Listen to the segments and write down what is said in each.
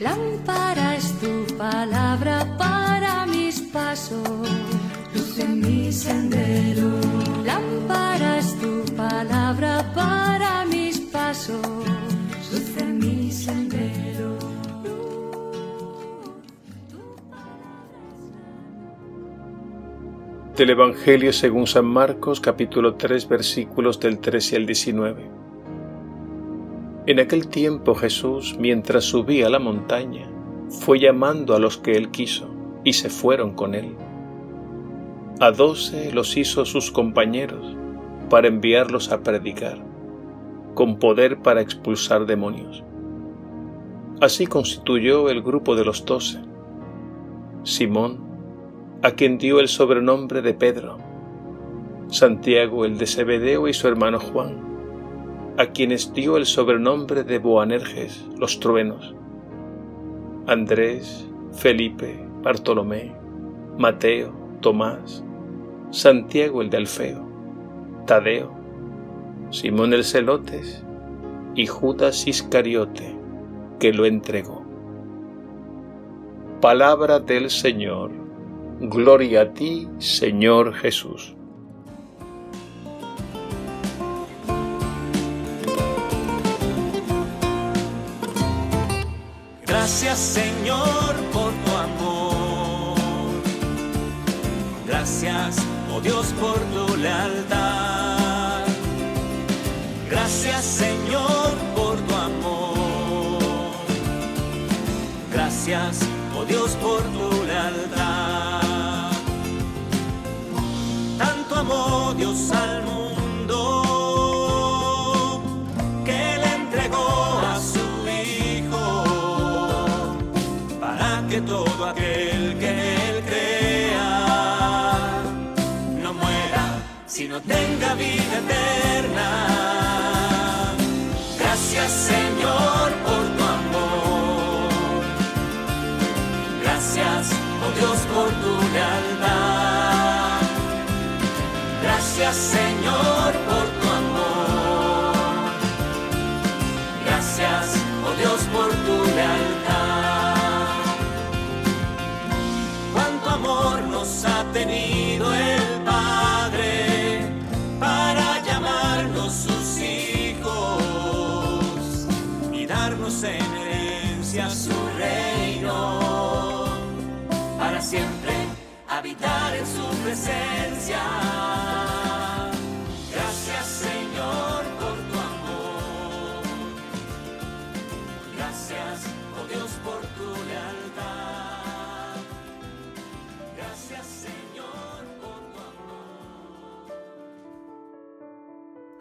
Lámpara es tu palabra para mis pasos, luz en mi sendero. Lámpara es tu palabra para mis pasos, luz en mi sendero. Del Evangelio según San Marcos capítulo 3 versículos del 13 al 19. En aquel tiempo Jesús, mientras subía a la montaña, fue llamando a los que él quiso, y se fueron con él. A doce los hizo sus compañeros para enviarlos a predicar, con poder para expulsar demonios. Así constituyó el grupo de los doce. Simón, a quien dio el sobrenombre de Pedro, Santiago el de Zebedeo y su hermano Juan, a quienes dio el sobrenombre de Boanerges, los truenos, Andrés, Felipe, Bartolomé, Mateo, Tomás, Santiago el de Alfeo, Tadeo, Simón el Celotes y Judas Iscariote, que lo entregó. Palabra del Señor. Gloria a ti, Señor Jesús. Gracias Señor por tu amor. Gracias, oh Dios, por tu lealtad. Gracias Señor por tu amor. Gracias, oh Dios, por tu vida eterna. Gracias Señor por tu amor. Gracias, oh Dios, por tu lealtad. Gracias Señor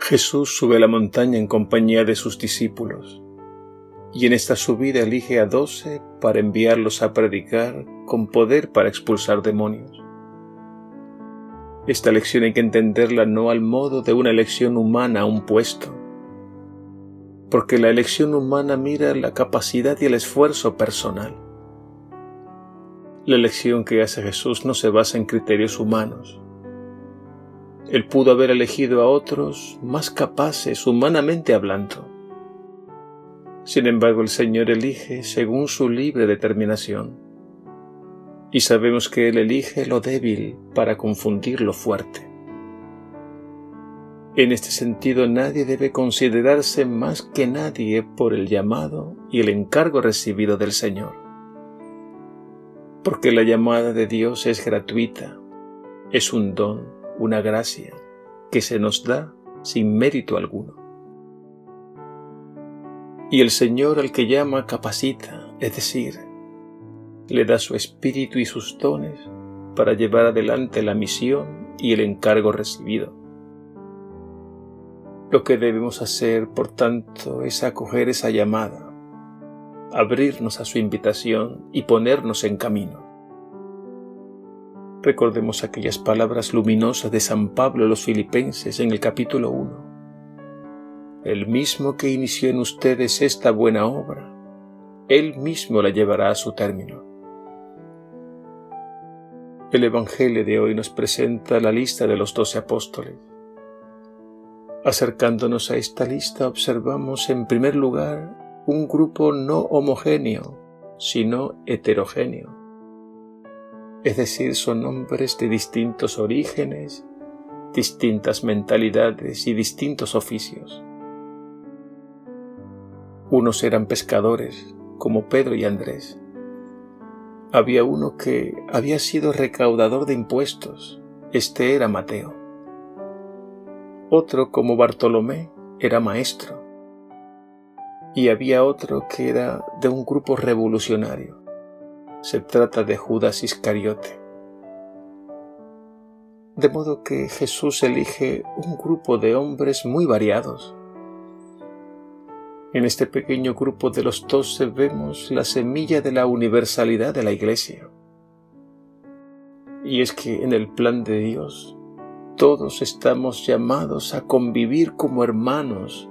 Jesús sube a la montaña en compañía de sus discípulos, y en esta subida elige a doce para enviarlos a predicar con poder para expulsar demonios. Esta lección hay que entenderla no al modo de una elección humana a un puesto, porque la elección humana mira la capacidad y el esfuerzo personal. La elección que hace Jesús no se basa en criterios humanos, él pudo haber elegido a otros más capaces humanamente hablando. Sin embargo, el Señor elige según su libre determinación. Y sabemos que Él elige lo débil para confundir lo fuerte. En este sentido, nadie debe considerarse más que nadie por el llamado y el encargo recibido del Señor. Porque la llamada de Dios es gratuita, es un don una gracia que se nos da sin mérito alguno. Y el Señor al que llama capacita, es decir, le da su espíritu y sus dones para llevar adelante la misión y el encargo recibido. Lo que debemos hacer, por tanto, es acoger esa llamada, abrirnos a su invitación y ponernos en camino. Recordemos aquellas palabras luminosas de San Pablo a los filipenses en el capítulo 1. El mismo que inició en ustedes esta buena obra, Él mismo la llevará a su término. El Evangelio de hoy nos presenta la lista de los doce apóstoles. Acercándonos a esta lista observamos en primer lugar un grupo no homogéneo sino heterogéneo. Es decir, son hombres de distintos orígenes, distintas mentalidades y distintos oficios. Unos eran pescadores, como Pedro y Andrés. Había uno que había sido recaudador de impuestos, este era Mateo. Otro, como Bartolomé, era maestro. Y había otro que era de un grupo revolucionario. Se trata de Judas Iscariote. De modo que Jesús elige un grupo de hombres muy variados. En este pequeño grupo de los doce vemos la semilla de la universalidad de la Iglesia. Y es que en el plan de Dios todos estamos llamados a convivir como hermanos,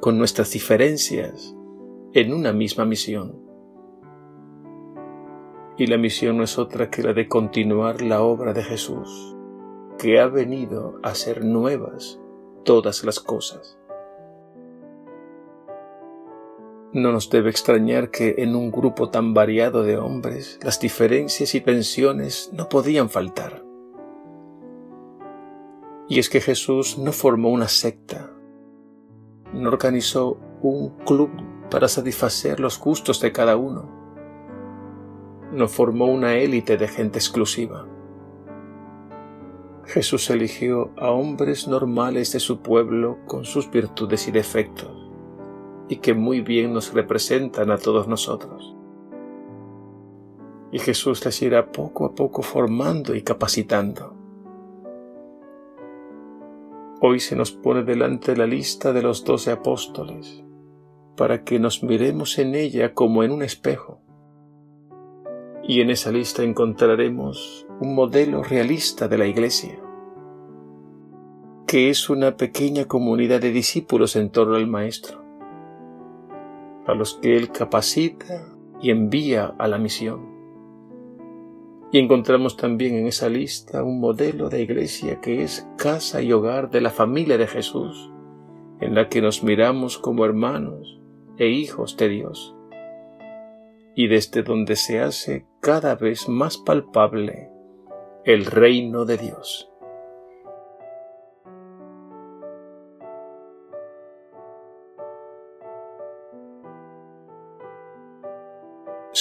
con nuestras diferencias, en una misma misión. Y la misión no es otra que la de continuar la obra de Jesús, que ha venido a ser nuevas todas las cosas. No nos debe extrañar que en un grupo tan variado de hombres las diferencias y tensiones no podían faltar. Y es que Jesús no formó una secta, no organizó un club para satisfacer los gustos de cada uno, no formó una élite de gente exclusiva. Jesús eligió a hombres normales de su pueblo con sus virtudes y defectos, y que muy bien nos representan a todos nosotros. Y Jesús les irá poco a poco formando y capacitando Hoy se nos pone delante la lista de los doce apóstoles, para que nos miremos en ella como en un espejo. Y en esa lista encontraremos un modelo realista de la Iglesia, que es una pequeña comunidad de discípulos en torno al Maestro, a los que Él capacita y envía a la misión. Y encontramos también en esa lista un modelo de iglesia que es casa y hogar de la familia de Jesús, en la que nos miramos como hermanos e hijos de Dios, y desde donde se hace cada vez más palpable el reino de Dios.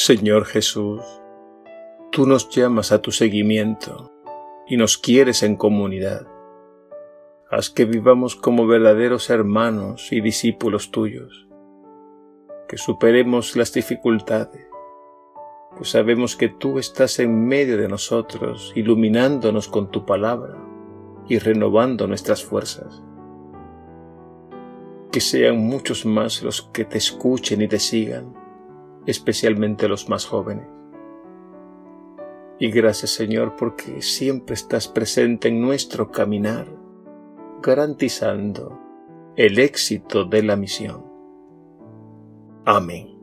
Señor Jesús, Tú nos llamas a tu seguimiento y nos quieres en comunidad. Haz que vivamos como verdaderos hermanos y discípulos tuyos, que superemos las dificultades, pues sabemos que tú estás en medio de nosotros, iluminándonos con tu palabra y renovando nuestras fuerzas. Que sean muchos más los que te escuchen y te sigan, especialmente los más jóvenes y gracias Señor porque siempre estás presente en nuestro caminar, garantizando el éxito de la misión. Amén.